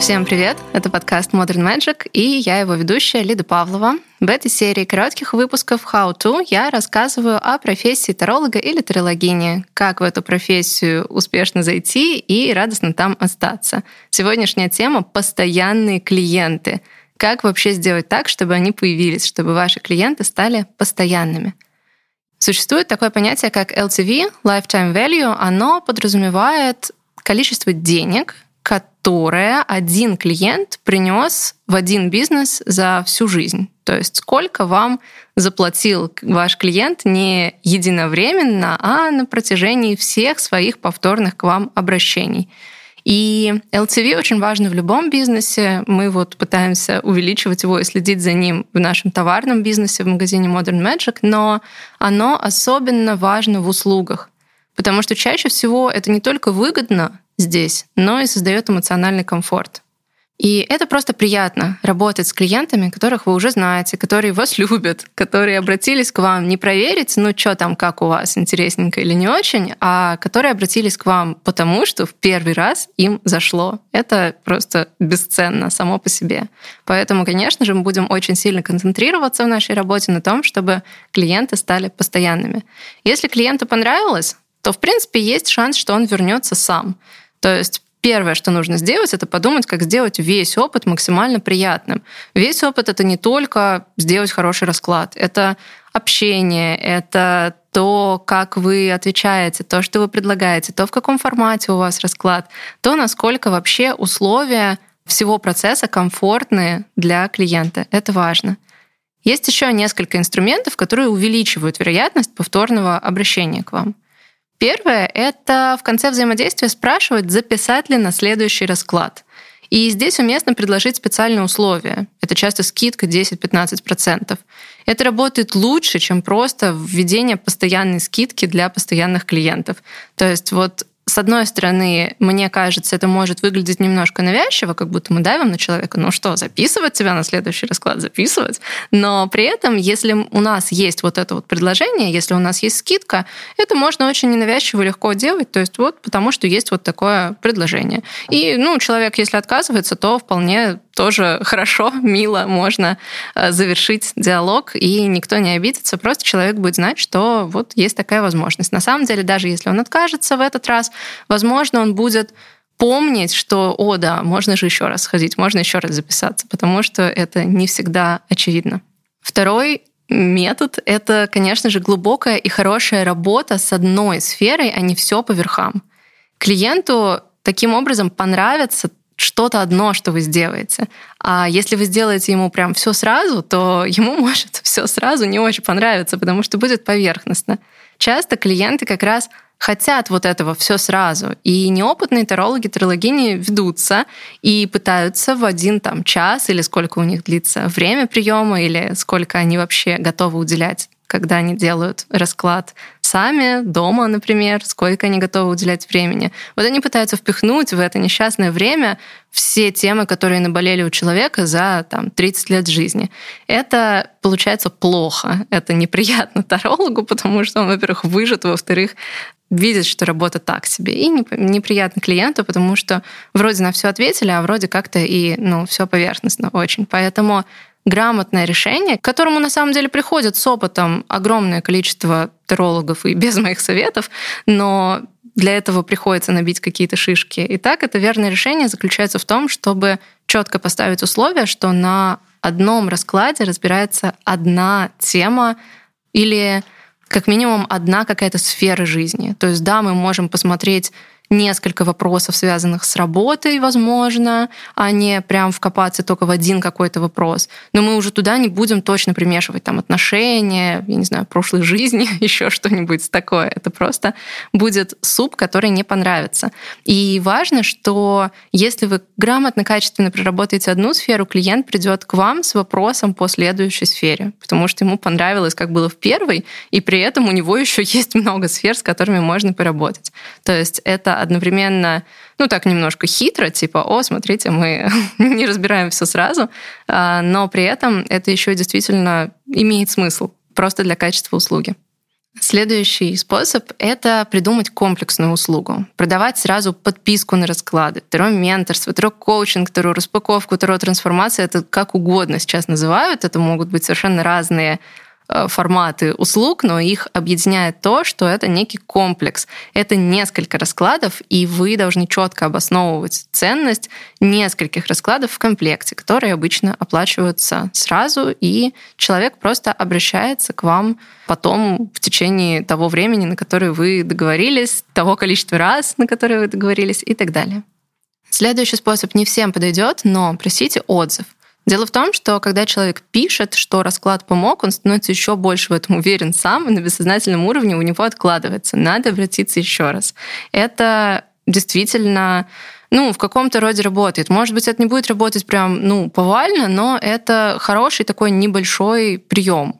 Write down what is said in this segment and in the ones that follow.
Всем привет! Это подкаст Modern Magic, и я его ведущая Лида Павлова. В этой серии коротких выпусков How To я рассказываю о профессии таролога или тарологини, как в эту профессию успешно зайти и радостно там остаться. Сегодняшняя тема — постоянные клиенты. Как вообще сделать так, чтобы они появились, чтобы ваши клиенты стали постоянными? Существует такое понятие, как LTV, Lifetime Value. Оно подразумевает количество денег, которое один клиент принес в один бизнес за всю жизнь. То есть сколько вам заплатил ваш клиент не единовременно, а на протяжении всех своих повторных к вам обращений. И LTV очень важно в любом бизнесе. Мы вот пытаемся увеличивать его и следить за ним в нашем товарном бизнесе в магазине Modern Magic, но оно особенно важно в услугах. Потому что чаще всего это не только выгодно, здесь, но и создает эмоциональный комфорт. И это просто приятно работать с клиентами, которых вы уже знаете, которые вас любят, которые обратились к вам не проверить, ну что там, как у вас, интересненько или не очень, а которые обратились к вам потому, что в первый раз им зашло. Это просто бесценно само по себе. Поэтому, конечно же, мы будем очень сильно концентрироваться в нашей работе на том, чтобы клиенты стали постоянными. Если клиенту понравилось, то, в принципе, есть шанс, что он вернется сам. То есть Первое, что нужно сделать, это подумать, как сделать весь опыт максимально приятным. Весь опыт это не только сделать хороший расклад, это общение, это то, как вы отвечаете, то, что вы предлагаете, то, в каком формате у вас расклад, то, насколько вообще условия всего процесса комфортные для клиента. Это важно. Есть еще несколько инструментов, которые увеличивают вероятность повторного обращения к вам. Первое — это в конце взаимодействия спрашивать, записать ли на следующий расклад. И здесь уместно предложить специальные условия. Это часто скидка 10-15%. Это работает лучше, чем просто введение постоянной скидки для постоянных клиентов. То есть вот с одной стороны, мне кажется, это может выглядеть немножко навязчиво, как будто мы давим на человека, ну что, записывать тебя на следующий расклад, записывать. Но при этом, если у нас есть вот это вот предложение, если у нас есть скидка, это можно очень ненавязчиво легко делать, то есть вот потому что есть вот такое предложение. И, ну, человек, если отказывается, то вполне тоже хорошо, мило можно э, завершить диалог, и никто не обидится, просто человек будет знать, что вот есть такая возможность. На самом деле, даже если он откажется в этот раз, возможно, он будет помнить, что, о, да, можно же еще раз сходить, можно еще раз записаться, потому что это не всегда очевидно. Второй метод — это, конечно же, глубокая и хорошая работа с одной сферой, а не все по верхам. Клиенту таким образом понравится что-то одно, что вы сделаете. А если вы сделаете ему прям все сразу, то ему может все сразу не очень понравиться, потому что будет поверхностно. Часто клиенты как раз хотят вот этого все сразу. И неопытные тарологи, тарологини ведутся и пытаются в один там час или сколько у них длится время приема или сколько они вообще готовы уделять когда они делают расклад сами, дома, например, сколько они готовы уделять времени. Вот они пытаются впихнуть в это несчастное время все темы, которые наболели у человека за там, 30 лет жизни. Это получается плохо. Это неприятно тарологу, потому что он, во-первых, выжит, во-вторых, видит, что работа так себе. И неприятно клиенту, потому что вроде на все ответили, а вроде как-то и ну, все поверхностно очень. Поэтому грамотное решение, к которому на самом деле приходит с опытом огромное количество терологов и без моих советов, но для этого приходится набить какие-то шишки. И так это верное решение заключается в том, чтобы четко поставить условия, что на одном раскладе разбирается одна тема или как минимум одна какая-то сфера жизни. То есть да, мы можем посмотреть несколько вопросов, связанных с работой, возможно, а не прям вкопаться только в один какой-то вопрос. Но мы уже туда не будем точно примешивать там отношения, я не знаю, прошлой жизни, еще что-нибудь такое. Это просто будет суп, который не понравится. И важно, что если вы грамотно, качественно проработаете одну сферу, клиент придет к вам с вопросом по следующей сфере, потому что ему понравилось, как было в первой, и при этом у него еще есть много сфер, с которыми можно поработать. То есть это одновременно, ну так немножко хитро, типа, о, смотрите, мы не разбираем все сразу, а, но при этом это еще действительно имеет смысл просто для качества услуги. Следующий способ — это придумать комплексную услугу. Продавать сразу подписку на расклады, второе менторство, второй коучинг, вторую распаковку, вторую трансформацию. Это как угодно сейчас называют. Это могут быть совершенно разные форматы услуг, но их объединяет то, что это некий комплекс. Это несколько раскладов, и вы должны четко обосновывать ценность нескольких раскладов в комплекте, которые обычно оплачиваются сразу, и человек просто обращается к вам потом в течение того времени, на которое вы договорились, того количества раз, на которое вы договорились и так далее. Следующий способ не всем подойдет, но просите отзыв. Дело в том, что когда человек пишет, что расклад помог, он становится еще больше в этом уверен сам, и на бессознательном уровне у него откладывается. Надо обратиться еще раз. Это действительно ну, в каком-то роде работает. Может быть, это не будет работать прям, ну, повально, но это хороший такой небольшой прием.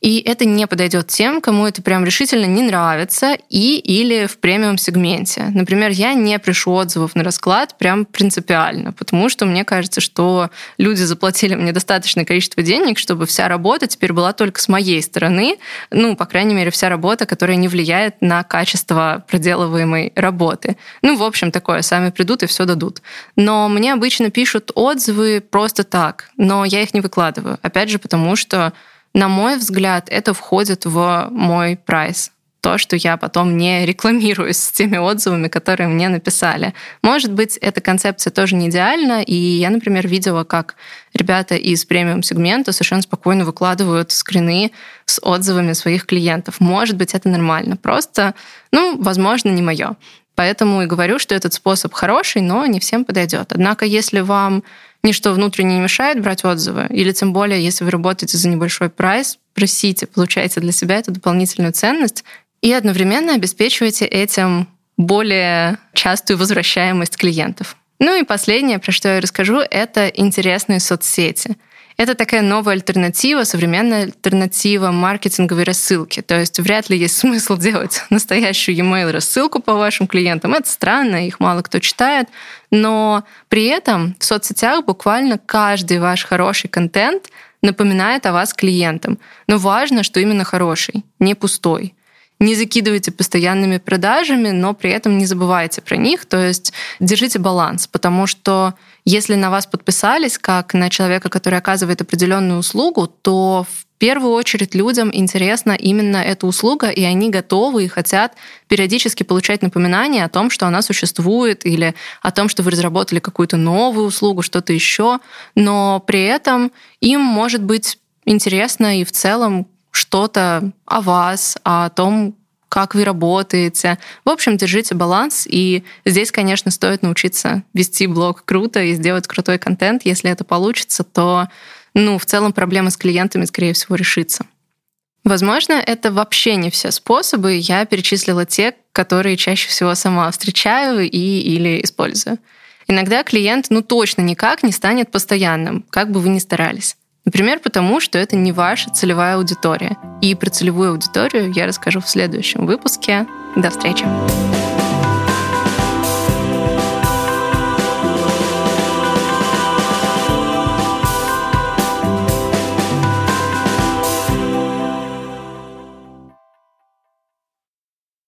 И это не подойдет тем, кому это прям решительно не нравится и или в премиум-сегменте. Например, я не пишу отзывов на расклад прям принципиально, потому что мне кажется, что люди заплатили мне достаточное количество денег, чтобы вся работа теперь была только с моей стороны, ну, по крайней мере, вся работа, которая не влияет на качество проделываемой работы. Ну, в общем, такое, сами придут и все дадут. Но мне обычно пишут отзывы просто так, но я их не выкладываю. Опять же, потому что на мой взгляд, это входит в мой прайс то, что я потом не рекламируюсь с теми отзывами, которые мне написали. Может быть, эта концепция тоже не идеальна, и я, например, видела, как ребята из премиум-сегмента совершенно спокойно выкладывают скрины с отзывами своих клиентов. Может быть, это нормально. Просто, ну, возможно, не мое. Поэтому и говорю, что этот способ хороший, но не всем подойдет. Однако, если вам ничто внутренне не мешает брать отзывы, или тем более, если вы работаете за небольшой прайс, просите, получайте для себя эту дополнительную ценность и одновременно обеспечивайте этим более частую возвращаемость клиентов. Ну и последнее, про что я расскажу, это интересные соцсети — это такая новая альтернатива, современная альтернатива маркетинговой рассылки. То есть вряд ли есть смысл делать настоящую e-mail рассылку по вашим клиентам. Это странно, их мало кто читает. Но при этом в соцсетях буквально каждый ваш хороший контент напоминает о вас клиентам. Но важно, что именно хороший, не пустой не закидывайте постоянными продажами, но при этом не забывайте про них. То есть держите баланс, потому что если на вас подписались как на человека, который оказывает определенную услугу, то в первую очередь людям интересна именно эта услуга, и они готовы и хотят периодически получать напоминания о том, что она существует, или о том, что вы разработали какую-то новую услугу, что-то еще. Но при этом им может быть интересно и в целом что-то о вас, о том, как вы работаете. В общем, держите баланс. И здесь, конечно, стоит научиться вести блог круто и сделать крутой контент. Если это получится, то ну, в целом проблема с клиентами, скорее всего, решится. Возможно, это вообще не все способы. Я перечислила те, которые чаще всего сама встречаю и или использую. Иногда клиент ну точно никак не станет постоянным, как бы вы ни старались. Например, потому что это не ваша целевая аудитория. И про целевую аудиторию я расскажу в следующем выпуске. До встречи!